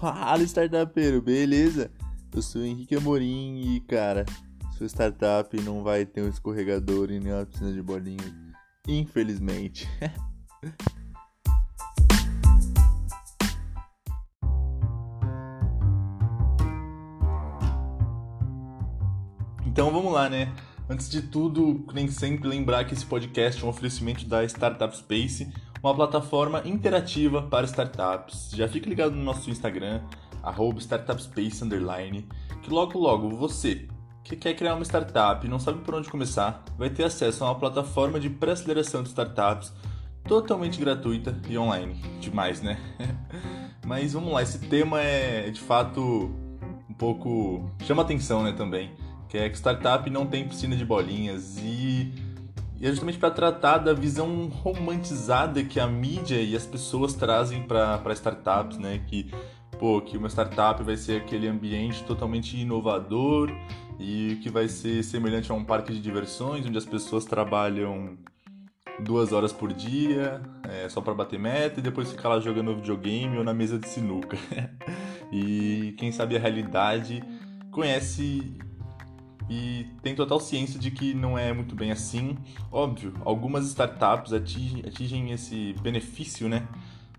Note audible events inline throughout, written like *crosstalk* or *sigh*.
Fala, startupeiro, beleza? Eu sou o Henrique Amorim e, cara, sua startup não vai ter um escorregador e nem uma piscina de bolinhas, infelizmente. *laughs* então vamos lá, né? Antes de tudo, nem sempre lembrar que esse podcast é um oferecimento da Startup Space, uma plataforma interativa para startups. Já fique ligado no nosso Instagram, startupspace, que logo logo você que quer criar uma startup e não sabe por onde começar, vai ter acesso a uma plataforma de pré-aceleração de startups totalmente gratuita e online. Demais, né? *laughs* Mas vamos lá, esse tema é de fato um pouco. chama atenção, né? Também. Que é que startup não tem piscina de bolinhas e e é justamente para tratar da visão romantizada que a mídia e as pessoas trazem para startups, né? Que, pô, que uma startup vai ser aquele ambiente totalmente inovador e que vai ser semelhante a um parque de diversões, onde as pessoas trabalham duas horas por dia, é, só para bater meta, e depois ficar lá jogando videogame ou na mesa de sinuca. *laughs* e quem sabe a realidade conhece e tem total ciência de que não é muito bem assim. Óbvio, algumas startups atingem, atingem esse benefício, né?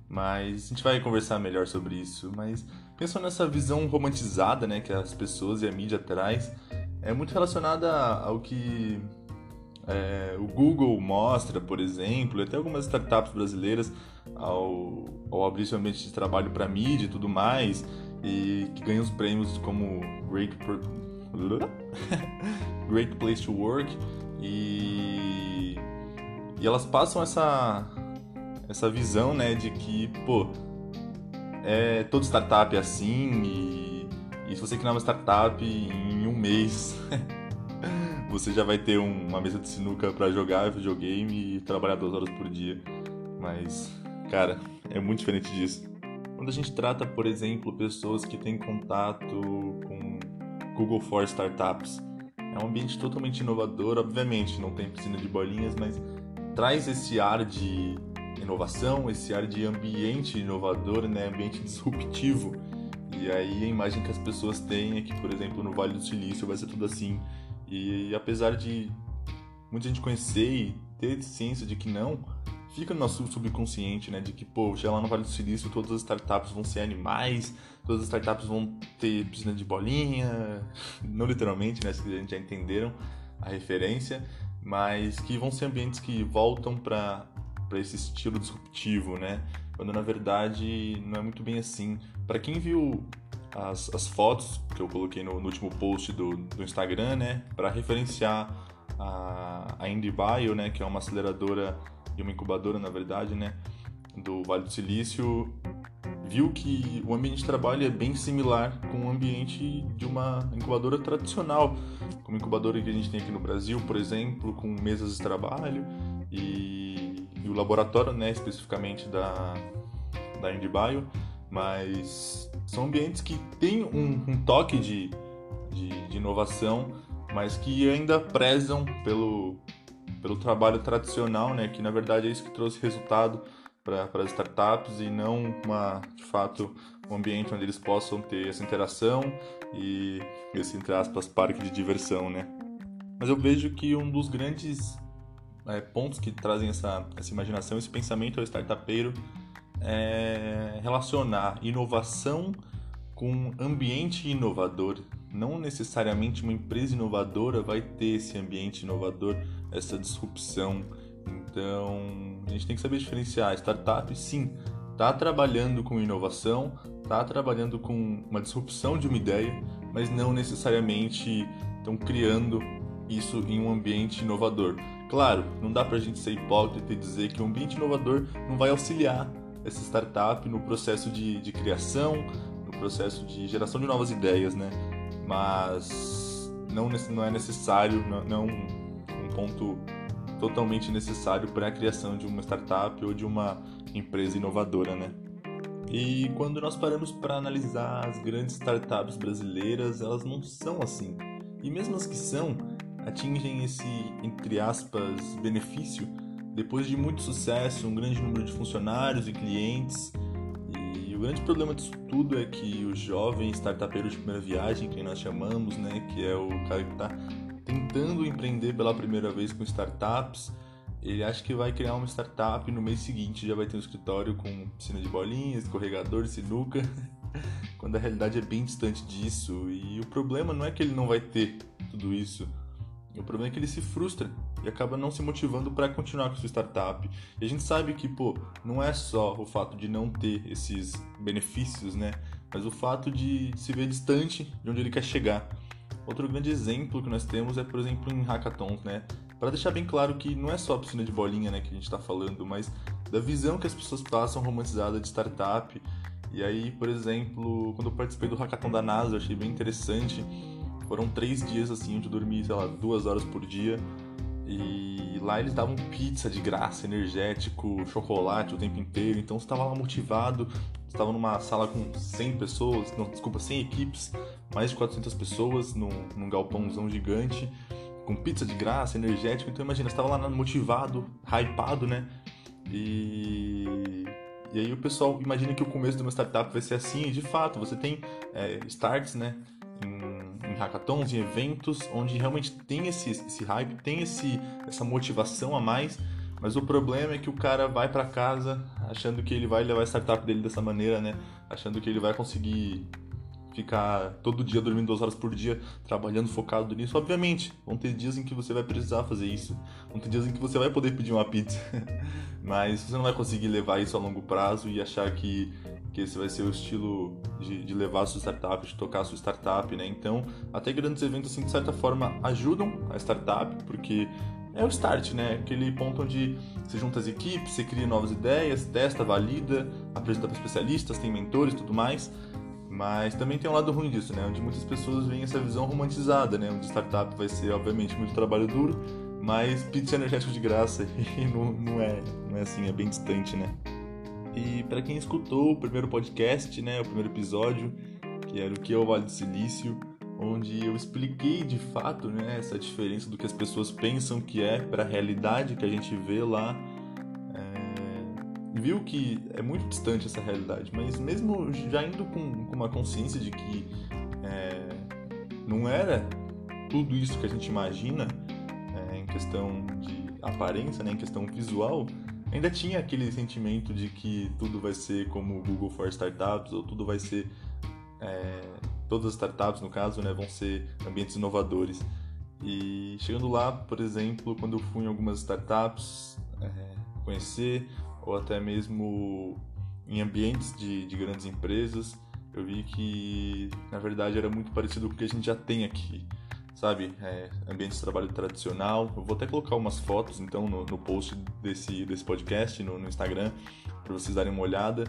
Mas a gente vai conversar melhor sobre isso. Mas pensando nessa visão romantizada, né, que as pessoas e a mídia traz, é muito relacionada ao que é, o Google mostra, por exemplo, e até algumas startups brasileiras ao, ao abrir seu ambiente de trabalho para mídia e tudo mais, e que ganham os prêmios como Great *laughs* Great Place to Work e, e elas passam essa essa visão, né, de que, pô, é todo startup é assim e, e se você criar uma startup em um mês *laughs* você já vai ter uma mesa de sinuca para jogar videogame e trabalhar duas horas por dia. Mas, cara, é muito diferente disso. Quando a gente trata, por exemplo, pessoas que têm contato com Google for Startups. É um ambiente totalmente inovador, obviamente não tem piscina de bolinhas, mas traz esse ar de inovação, esse ar de ambiente inovador, né, ambiente *laughs* disruptivo. E aí a imagem que as pessoas têm é que, por exemplo, no Vale do Silício vai ser tudo assim. E, apesar de muita gente conhecer e ter ciência de que não, fica no nosso subconsciente, né? De que, já lá no Vale do Silício todas as startups vão ser animais, todas as startups vão ter piscina de bolinha, *laughs* não literalmente, né? Se a gente já entenderam a referência, mas que vão ser ambientes que voltam para esse estilo disruptivo, né? Quando na verdade não é muito bem assim. Para quem viu as, as fotos que eu coloquei no, no último post do, do Instagram, né? Para referenciar a, a IndieBio, né? Que é uma aceleradora e uma incubadora, na verdade, né, do Vale do Silício, viu que o ambiente de trabalho é bem similar com o ambiente de uma incubadora tradicional, como a incubadora que a gente tem aqui no Brasil, por exemplo, com mesas de trabalho e, e o laboratório, né, especificamente da, da IndieBio, mas são ambientes que têm um, um toque de, de, de inovação, mas que ainda prezam pelo, pelo trabalho tradicional, né, que na verdade é isso que trouxe resultado para as startups e não uma, de fato, um ambiente onde eles possam ter essa interação e esse, entre aspas, parque de diversão, né. Mas eu vejo que um dos grandes é, pontos que trazem essa, essa imaginação, esse pensamento ao startupeiro é relacionar inovação com ambiente inovador. Não necessariamente uma empresa inovadora vai ter esse ambiente inovador, essa disrupção. Então, a gente tem que saber diferenciar. Startup, sim, está trabalhando com inovação, está trabalhando com uma disrupção de uma ideia, mas não necessariamente estão criando isso em um ambiente inovador. Claro, não dá para a gente ser hipócrita e dizer que o ambiente inovador não vai auxiliar essa startup no processo de, de criação, no processo de geração de novas ideias, né? Mas não, não é necessário, não, não ponto totalmente necessário para a criação de uma startup ou de uma empresa inovadora, né? E quando nós paramos para analisar as grandes startups brasileiras, elas não são assim. E mesmo as que são, atingem esse, entre aspas, benefício depois de muito sucesso, um grande número de funcionários e clientes. E o grande problema disso tudo é que o jovem startupeiro de primeira viagem, que nós chamamos, né, que é o cara que está tentando empreender pela primeira vez com startups, ele acha que vai criar uma startup no mês seguinte já vai ter um escritório com piscina de bolinhas, escorregador, sinuca, *laughs* quando a realidade é bem distante disso. E o problema não é que ele não vai ter tudo isso, o problema é que ele se frustra e acaba não se motivando para continuar com sua startup. E a gente sabe que, pô, não é só o fato de não ter esses benefícios, né? Mas o fato de se ver distante de onde ele quer chegar. Outro grande exemplo que nós temos é, por exemplo, em hackathons, né? Para deixar bem claro que não é só a piscina de bolinha, né, que a gente está falando, mas da visão que as pessoas passam romantizada de startup. E aí, por exemplo, quando eu participei do hackathon da NASA, eu achei bem interessante. Foram três dias assim, onde eu dormi, sei lá, duas horas por dia. E lá eles davam pizza de graça, energético, chocolate o tempo inteiro. Então você estava lá motivado, estava numa sala com 100 pessoas, não, desculpa, 100 equipes, mais de 400 pessoas num, num galpãozão gigante, com pizza de graça, energético. Então imagina, estava lá motivado, hypado, né? E, e aí o pessoal imagina que o começo de uma startup vai ser assim, e de fato, você tem é, starts, né? Em, em hackathons, em eventos, onde realmente tem esse, esse hype, tem esse, essa motivação a mais mas o problema é que o cara vai para casa achando que ele vai levar a startup dele dessa maneira, né? Achando que ele vai conseguir ficar todo dia dormindo duas horas por dia, trabalhando focado nisso. Obviamente, vão ter dias em que você vai precisar fazer isso. Vão ter dias em que você vai poder pedir uma pizza. *laughs* Mas você não vai conseguir levar isso a longo prazo e achar que, que esse vai ser o estilo de, de levar a sua startup, de tocar a sua startup, né? Então, até grandes eventos, assim, de certa forma, ajudam a startup, porque é o start, né? Aquele ponto onde você junta as equipes, você cria novas ideias, testa, valida, apresenta para especialistas, tem mentores e tudo mais. Mas também tem um lado ruim disso, né? Onde muitas pessoas veem essa visão romantizada, né? Onde startup vai ser, obviamente, muito trabalho duro, mas pizza energético de graça *laughs* e não, não, é, não é assim, é bem distante, né? E para quem escutou o primeiro podcast, né? O primeiro episódio, que era o que é o Vale do Silício, onde eu expliquei de fato né, essa diferença do que as pessoas pensam que é para a realidade que a gente vê lá. É, viu que é muito distante essa realidade, mas mesmo já indo com, com uma consciência de que é, não era tudo isso que a gente imagina é, em questão de aparência, né, em questão visual, ainda tinha aquele sentimento de que tudo vai ser como o Google for Startups ou tudo vai ser é, todas as startups, no caso, né, vão ser ambientes inovadores. E chegando lá, por exemplo, quando eu fui em algumas startups é, conhecer, ou até mesmo em ambientes de, de grandes empresas, eu vi que na verdade era muito parecido com o que a gente já tem aqui, sabe? É, ambiente de trabalho tradicional. Eu vou até colocar umas fotos então no, no post desse, desse podcast no, no Instagram para vocês darem uma olhada.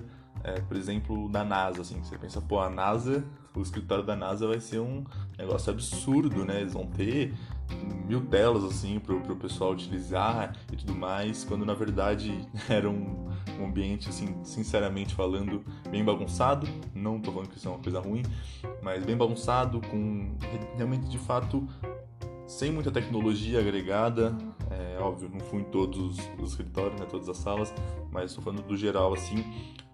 É, por exemplo, da NASA, assim, você pensa, pô, a NASA o escritório da NASA vai ser um negócio absurdo, né? Eles vão ter mil telas assim para o pessoal utilizar e tudo mais, quando na verdade *laughs* era um, um, ambiente assim, sinceramente falando, bem bagunçado. Não tô falando que isso é uma coisa ruim, mas bem bagunçado, com realmente de fato sem muita tecnologia agregada. É óbvio, não fui em todos os escritórios, né, todas as salas, mas estou falando do geral assim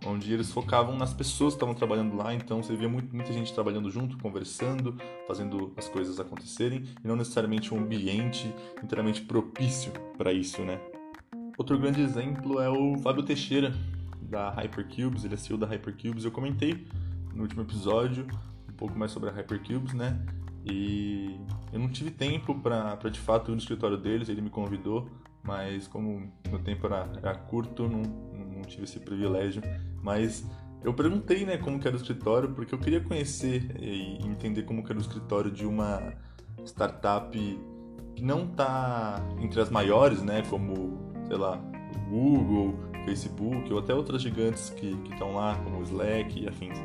onde eles focavam nas pessoas que estavam trabalhando lá, então você via muito, muita gente trabalhando junto, conversando, fazendo as coisas acontecerem, e não necessariamente um ambiente inteiramente propício para isso, né? Outro grande exemplo é o Fábio Teixeira, da Hypercubes, ele é CEO da Hypercubes, eu comentei no último episódio um pouco mais sobre a Hypercubes, né? E eu não tive tempo para de fato ir no escritório deles, ele me convidou, mas como meu tempo era, era curto, não, não tive esse privilégio. Mas eu perguntei, né, como que era o escritório, porque eu queria conhecer e entender como que era o escritório de uma startup que não está entre as maiores, né, como, sei lá, Google, Facebook ou até outras gigantes que estão lá, como o Slack e afins.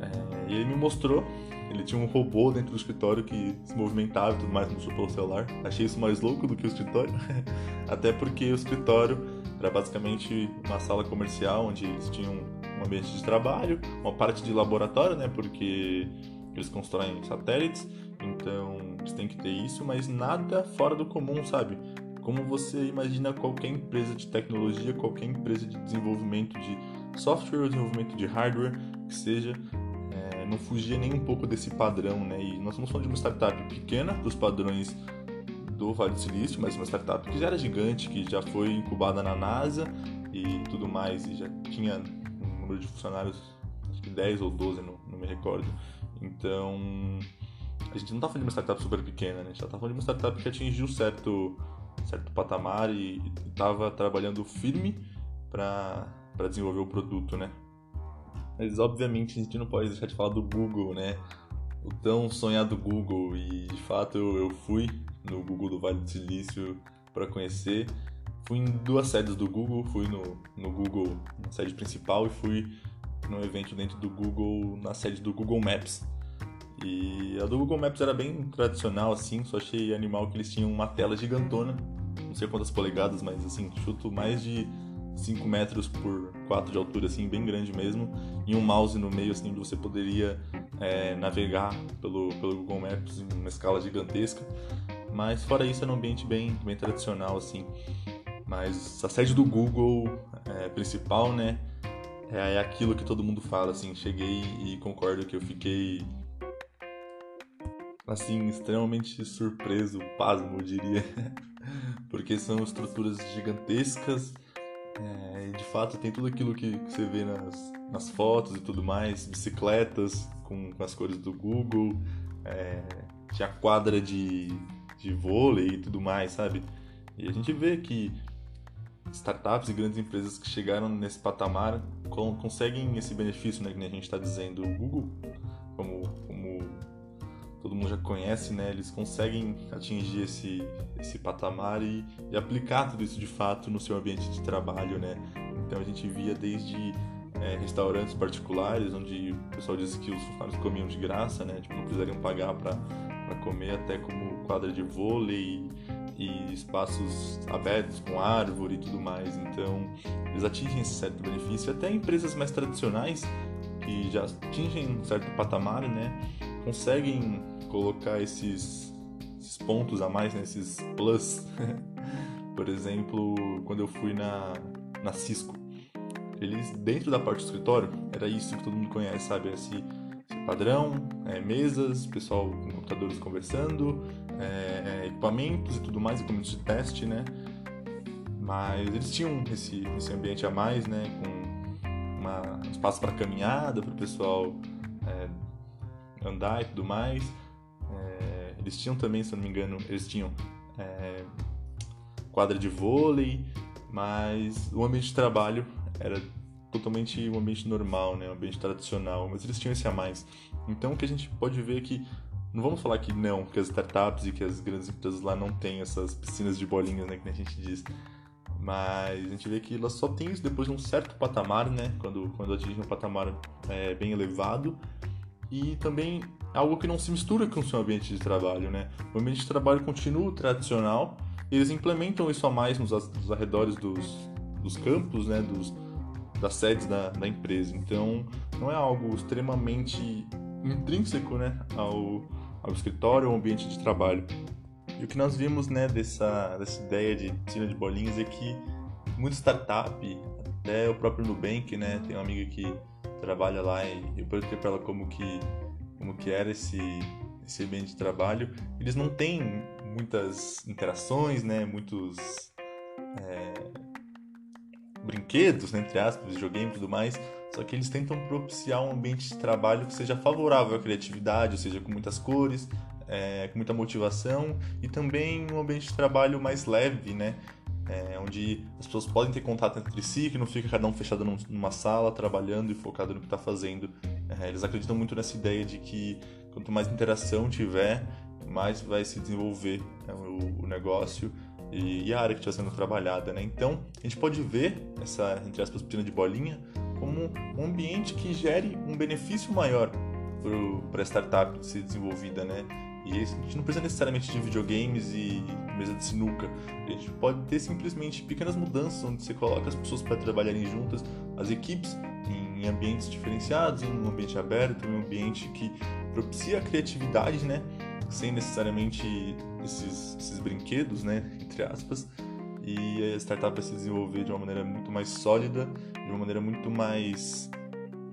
É, e ele me mostrou, ele tinha um robô dentro do escritório que se movimentava e tudo mais, mostrou pelo celular. Achei isso mais louco do que o escritório, *laughs* até porque o escritório era basicamente uma sala comercial onde eles tinham um ambiente de trabalho, uma parte de laboratório, né? Porque eles constroem satélites, então eles têm que ter isso, mas nada fora do comum, sabe? Como você imagina qualquer empresa de tecnologia, qualquer empresa de desenvolvimento de software desenvolvimento de hardware, que seja, é, não fugia nem um pouco desse padrão, né? E nós estamos falando de uma startup pequena, dos padrões do Vale do Silício, mas uma startup que já era gigante, que já foi incubada na NASA e tudo mais, e já tinha um número de funcionários, acho que 10 ou 12, não, não me recordo. Então, a gente não está falando de uma startup super pequena, né? a gente está falando de uma startup que atingiu certo, certo patamar e estava trabalhando firme para desenvolver o produto, né? Mas obviamente a gente não pode deixar de falar do Google, né? O tão sonhado Google e de fato eu, eu fui no Google do Vale do Silício para conhecer. Fui em duas sedes do Google, fui no, no Google na sede principal e fui num evento dentro do Google na sede do Google Maps. E a do Google Maps era bem tradicional assim, só achei animal que eles tinham uma tela gigantona, não sei quantas polegadas, mas assim, chuto mais de 5 metros por 4 de altura, assim, bem grande mesmo, e um mouse no meio, assim, onde você poderia é, navegar pelo, pelo Google Maps em uma escala gigantesca. Mas fora isso, era um ambiente bem, bem tradicional, assim. Mas a sede do Google é, principal, né, é, é aquilo que todo mundo fala, assim. Cheguei e concordo que eu fiquei assim, extremamente surpreso, pasmo, eu diria. *laughs* Porque são estruturas gigantescas, é, de fato tem tudo aquilo que, que, você vê nas, nas fotos e tudo mais, bicicletas com, com as cores do Google, é, tinha quadra de, de vôlei e tudo mais, sabe? E a gente vê que startups e grandes empresas que chegaram nesse patamar conseguem esse benefício, né, que a gente está dizendo. O Google, como, como todo mundo já conhece, né? Eles conseguem atingir esse, esse patamar e, e, aplicar tudo isso de fato no seu ambiente de trabalho, né? Então a gente via desde é, restaurantes particulares, onde o pessoal disse que os funcionários comiam de graça, né? Tipo, não precisariam pagar para comer, até como quadra de vôlei e espaços abertos com árvore e tudo mais. Então, eles atingem esse certo benefício. Até empresas mais tradicionais, que já atingem um certo patamar, né? Conseguem colocar esses, esses pontos a mais, né, esses plus. *laughs* Por exemplo, quando eu fui na, na Cisco, eles, dentro da parte do escritório, era isso que todo mundo conhece, sabe? Esse, esse padrão, é, mesas, pessoal com computadores conversando, é, é, equipamentos e tudo mais, equipamentos de teste, né? Mas eles tinham esse, esse ambiente a mais, né? Com uma, um espaço para caminhada, para o pessoal é, andar e tudo mais. Eles tinham também, se eu não me engano, eles tinham é, quadra de vôlei, mas o ambiente de trabalho era totalmente um ambiente normal, né? um ambiente tradicional, mas eles tinham esse a mais. Então o que a gente pode ver é que não vamos falar que não, que as startups e que as grandes empresas lá não têm essas piscinas de bolinhas, né, que a gente diz. Mas a gente vê que elas só têm isso depois de um certo patamar, né? Quando, quando atingem um patamar é, bem elevado. E também algo que não se mistura com o seu ambiente de trabalho, né? O ambiente de trabalho continua tradicional, eles implementam isso a mais nos, nos arredores dos, dos campos, né? Dos, das sedes da, da empresa. Então, não é algo extremamente intrínseco, né? Ao, ao escritório, ao ambiente de trabalho. E o que nós vimos, né? Dessa, dessa ideia de piscina de bolinhas é que muita startup, até o próprio Nubank, né? Tem uma amiga que trabalha lá e eu perguntei para ela como que como que era esse, esse ambiente de trabalho, eles não têm muitas interações, né? Muitos é, brinquedos, né, entre aspas, videogame e tudo mais. Só que eles tentam propiciar um ambiente de trabalho que seja favorável à criatividade, ou seja, com muitas cores, é, com muita motivação e também um ambiente de trabalho mais leve, né? É, onde as pessoas podem ter contato entre si, que não fica cada um fechado numa sala trabalhando e focado no que está fazendo. É, eles acreditam muito nessa ideia de que quanto mais interação tiver, mais vai se desenvolver né, o, o, negócio e, e, a área que está sendo trabalhada. Né? Então, a gente pode ver essa, entre aspas, piscina de bolinha como um ambiente que gere um benefício maior para a startup ser desenvolvida, né? E a gente não precisa necessariamente de videogames e mesa de sinuca. A gente pode ter simplesmente pequenas mudanças onde você coloca as pessoas para trabalharem juntas, as equipes em ambientes diferenciados, em um ambiente aberto, em um ambiente que propicia a criatividade, né? Sem necessariamente esses, esses brinquedos, né? Entre aspas. E a startup vai se desenvolver de uma maneira muito mais sólida, de uma maneira muito mais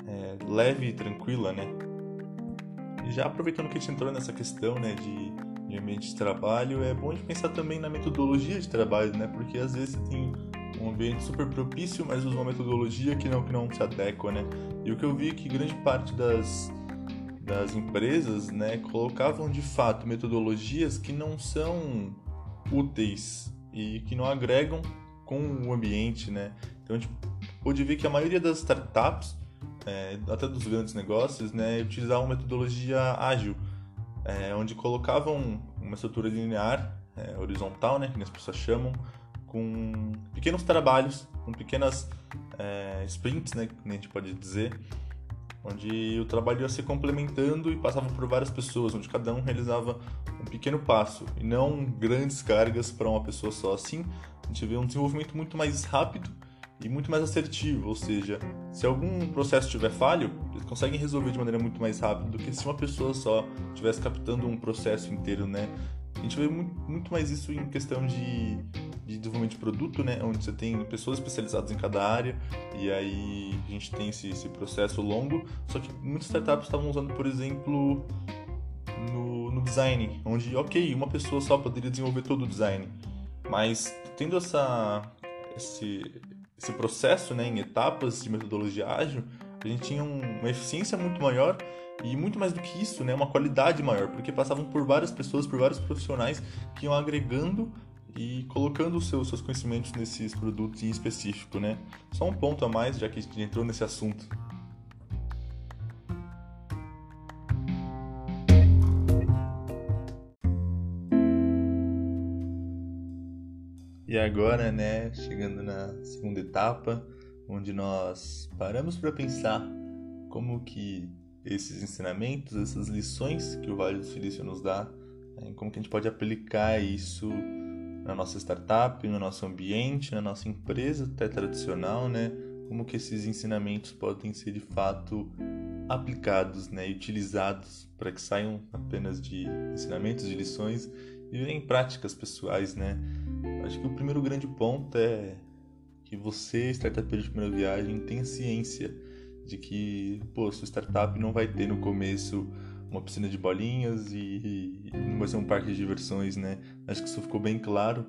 é, leve e tranquila, né? E já aproveitando que a gente entrou nessa questão, né, de, de ambiente de trabalho, é bom a gente pensar também na metodologia de trabalho, né? Porque às vezes você tem um ambiente super propício, mas usa uma metodologia que não, que não se adequa, né? E o que eu vi é que grande parte das, das empresas, né, colocavam de fato metodologias que não são úteis e que não agregam com o ambiente, né? Então a gente pôde ver que a maioria das startups, é, até dos grandes negócios, né, utilizavam metodologia ágil, é, onde colocavam uma estrutura linear, é, horizontal, né, que as pessoas chamam, com pequenos trabalhos, com pequenas é, sprints, né, que a gente pode dizer, onde o trabalho ia se complementando e passava por várias pessoas, onde cada um realizava um pequeno passo e não grandes cargas para uma pessoa só. Assim, a gente vê um desenvolvimento muito mais rápido e muito mais assertivo, ou seja, se algum processo tiver falho, eles conseguem resolver de maneira muito mais rápida do que se uma pessoa só estivesse captando um processo inteiro, né? A gente vê muito, mais isso em questão de, de desenvolvimento de produto, né? Onde você tem pessoas especializadas em cada área e aí a gente tem esse, esse processo longo. Só que muitas startups estavam usando, por exemplo, no, no design, onde, ok, uma pessoa só poderia desenvolver todo o design, mas tendo essa, esse, esse processo né, em etapas de metodologia ágil, a gente tinha uma eficiência muito maior e muito mais do que isso, né, uma qualidade maior, porque passavam por várias pessoas, por vários profissionais que iam agregando e colocando os seus, seus conhecimentos nesses produtos em específico, né? Só um ponto a mais, já que a gente entrou nesse assunto. E agora, né, chegando na segunda etapa, onde nós paramos para pensar como que esses ensinamentos, essas lições que o Vale do Silício nos dá, né, como que a gente pode aplicar isso na nossa startup, no nosso ambiente, na nossa empresa até tradicional, né? Como que esses ensinamentos podem ser de fato aplicados, né, e utilizados para que saiam apenas de ensinamentos, de lições e virem práticas pessoais, né? Acho que o primeiro grande ponto é que você, startup de primeira viagem, tenha ciência de que, pô, sua startup não vai ter no começo uma piscina de bolinhas e, e não vai ser um parque de diversões, né? Acho que isso ficou bem claro,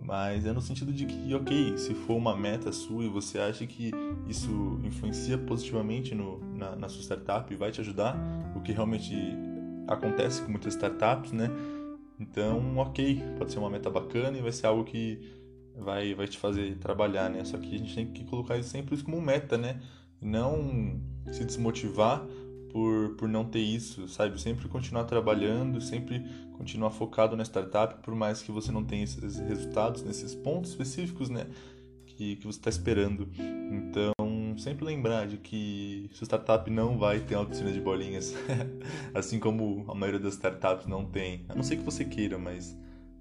mas é no sentido de que, ok, se for uma meta sua e você acha que isso influencia positivamente no, na, na sua startup e vai te ajudar, o que realmente acontece com muitas startups, né? Então, ok, pode ser uma meta bacana e vai ser algo que vai, vai te fazer trabalhar, né? Só que a gente tem que colocar isso sempre como meta, né? não se desmotivar por, por não ter isso, sabe? Sempre continuar trabalhando, sempre continuar focado na startup, por mais que você não tenha esses resultados nesses pontos específicos, né? Que, que você está esperando. Então, sempre lembrar de que sua startup não vai ter uma piscina de bolinhas, *laughs* assim como a maioria das startups não tem. A não ser que você queira, mas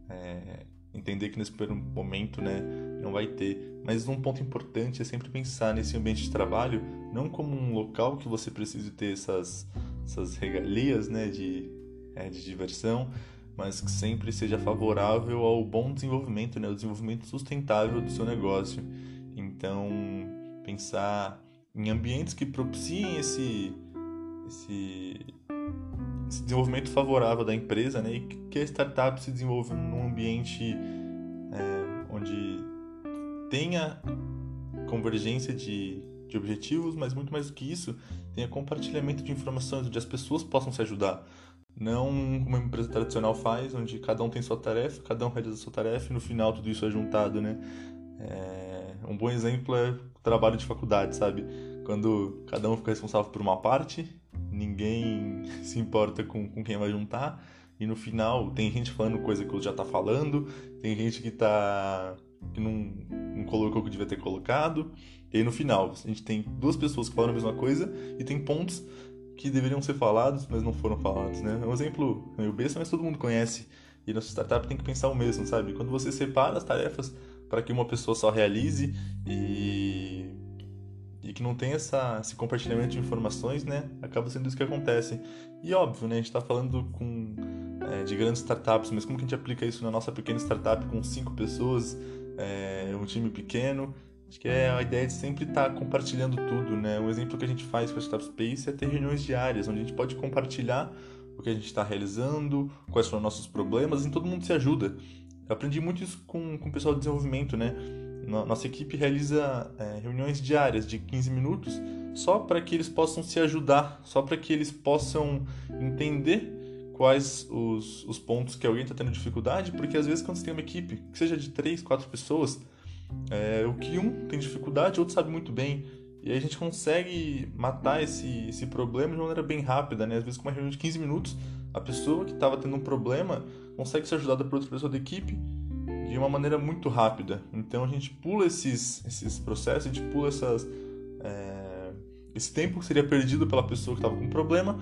é, entender que nesse primeiro momento, né, não vai ter. Mas um ponto importante é sempre pensar nesse ambiente de trabalho não como um local que você precise ter essas, essas regalias, né, de, é, de diversão, mas que sempre seja favorável ao bom desenvolvimento, né, o desenvolvimento sustentável do seu negócio. Então, pensar em ambientes que propiciem esse, esse, esse desenvolvimento favorável da empresa, né, e que a startup se desenvolva num ambiente é, onde tenha convergência de, de objetivos, mas muito mais do que isso, tenha compartilhamento de informações, onde as pessoas possam se ajudar. Não como uma empresa tradicional faz, onde cada um tem sua tarefa, cada um realiza sua tarefa e no final tudo isso é juntado, né? É... Um bom exemplo é o trabalho de faculdade, sabe? Quando cada um fica responsável por uma parte, ninguém *laughs* se importa com, com quem vai juntar, e no final tem gente falando coisa que eu já tá falando, tem gente que tá que não, não colocou o que devia ter colocado. E aí no final, a gente tem duas pessoas que falam a mesma coisa e tem pontos que deveriam ser falados, mas não foram falados, né? É um exemplo meio besta, mas todo mundo conhece. E nossa startup tem que pensar o mesmo, sabe? Quando você separa as tarefas para que uma pessoa só realize e e que não tem essa, esse compartilhamento de informações, né? Acaba sendo isso que acontece. E óbvio, né? A gente está falando com, é, de grandes startups, mas como que a gente aplica isso na nossa pequena startup com cinco pessoas? é, um time pequeno. Acho que é a ideia de sempre estar tá compartilhando tudo, né? Um exemplo que a gente faz com a Startup Space é ter reuniões diárias, onde a gente pode compartilhar o que a gente está realizando, quais foram nossos problemas, e todo mundo se ajuda. Eu aprendi muito isso com, com o pessoal de desenvolvimento, né? Nossa equipe realiza é, reuniões diárias de 15 minutos só para que eles possam se ajudar, só para que eles possam entender quais os, os pontos que alguém está tendo dificuldade, porque às vezes quando você tem uma equipe, que seja de 3, 4 pessoas, é, o que um tem dificuldade, o outro sabe muito bem. E aí a gente consegue matar esse, esse problema de maneira bem rápida, né? Às vezes com uma reunião de 15 minutos, a pessoa que estava tendo um problema consegue ser ajudada por outra pessoa da equipe de uma maneira muito rápida. Então a gente pula esses, esses processos, a gente pula essas, é, esse tempo que seria perdido pela pessoa que estava com problema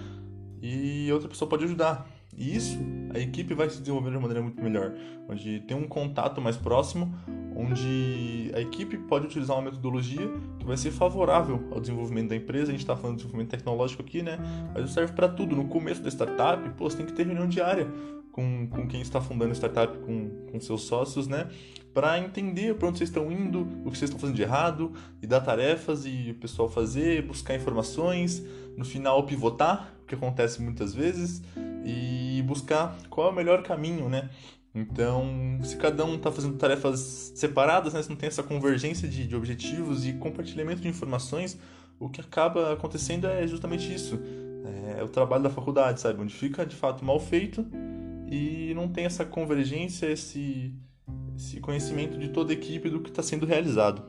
e outra pessoa pode ajudar. E isso, a equipe vai se desenvolver de uma maneira muito melhor, onde tem um contato mais próximo, onde a equipe pode utilizar uma metodologia que vai ser favorável ao desenvolvimento da empresa. A gente está falando de desenvolvimento tecnológico aqui, né? Mas serve para tudo. No começo da startup, pô, você tem que ter reunião diária com, com quem está fundando startup, com, com seus sócios, né? Para entender para onde vocês estão indo, o que vocês estão fazendo de errado, e dar tarefas e o pessoal fazer, buscar informações, no final pivotar, o que acontece muitas vezes, e buscar qual é o melhor caminho, né? Então, se cada um está fazendo tarefas separadas, né, se não tem essa convergência de, de objetivos e compartilhamento de informações, o que acaba acontecendo é justamente isso. É, é o trabalho da faculdade, sabe? Onde fica de fato mal feito e não tem essa convergência, esse, esse conhecimento de toda a equipe do que está sendo realizado.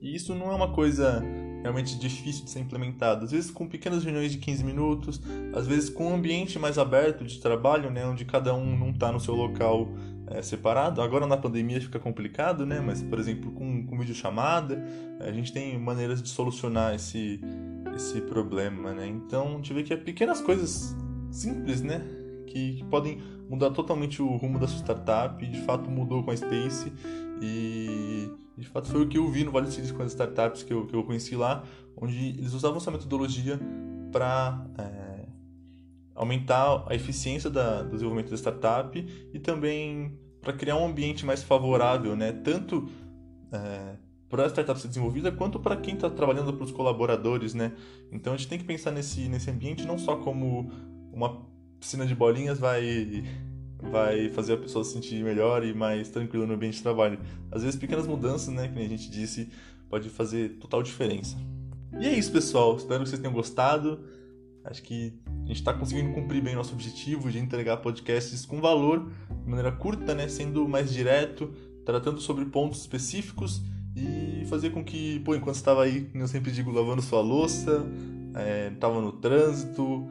E isso não é uma coisa realmente difícil de ser implementado. Às vezes com pequenas reuniões de 15 minutos, às vezes com um ambiente mais aberto de trabalho, né, onde cada um não está no seu local é, separado. Agora na pandemia fica complicado, né, mas por exemplo com, com videochamada, a gente tem maneiras de solucionar esse, esse problema, né. Então a gente vê que é pequenas coisas simples, né, que, que podem mudar totalmente o rumo da sua startup. De fato mudou com a Space e de fato, foi o que eu vi no Vale do Silício com as startups que eu, que eu conheci lá, onde eles usavam essa metodologia para é, aumentar a eficiência da, do desenvolvimento da startup e também para criar um ambiente mais favorável, né? tanto é, para a startup ser desenvolvida quanto para quem está trabalhando para os colaboradores. Né? Então a gente tem que pensar nesse, nesse ambiente não só como uma piscina de bolinhas vai vai fazer a pessoa se sentir melhor e mais tranquila no ambiente de trabalho. Às vezes pequenas mudanças, né, que a gente disse, pode fazer total diferença. E é isso, pessoal. Espero que vocês tenham gostado. Acho que a gente está conseguindo cumprir bem nosso objetivo de entregar podcasts com valor, de maneira curta, né, sendo mais direto, tratando sobre pontos específicos e fazer com que, pô, enquanto estava aí, eu sempre digo, lavando sua louça, estava é, no trânsito,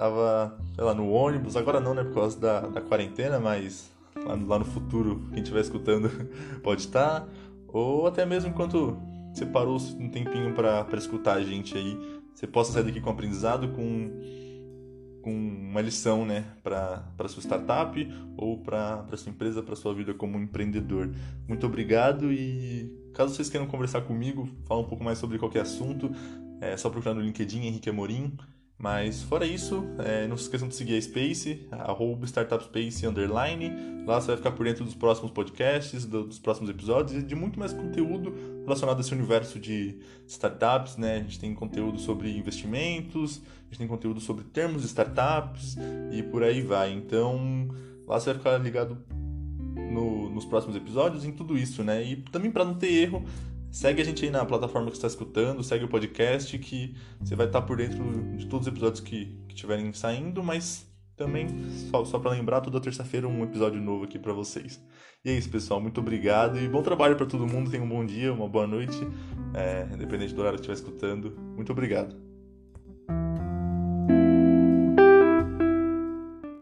tava, sei lá, no ônibus, agora não, né, por causa da, da quarentena, mas lá, lá no futuro, quem estiver escutando *laughs* pode estar, ou até mesmo enquanto você parou um tempinho para escutar a gente aí, você possa sair daqui com aprendizado, com, com uma lição, né, para sua startup ou para sua empresa, para sua vida como empreendedor. Muito obrigado e caso vocês queiram conversar comigo, falar um pouco mais sobre qualquer assunto, é só procurar no LinkedIn Henrique Amorim mas fora isso, é, não se esqueçam de seguir a Space, arroba StartupSpace underline. Lá você vai ficar por dentro dos próximos podcasts, do, dos próximos episódios e de muito mais conteúdo relacionado a esse universo de startups, né? A gente tem conteúdo sobre investimentos, a gente tem conteúdo sobre termos de startups e por aí vai. Então, lá você vai ficar ligado no, nos próximos episódios em tudo isso, né? E também para não ter erro, Segue a gente aí na plataforma que está escutando, segue o podcast que você vai estar por dentro de todos os episódios que estiverem saindo, mas também, só, só para lembrar, toda terça-feira um episódio novo aqui para vocês. E é isso, pessoal. Muito obrigado e bom trabalho para todo mundo. Tenha um bom dia, uma boa noite, é, independente do horário que estiver escutando. Muito obrigado.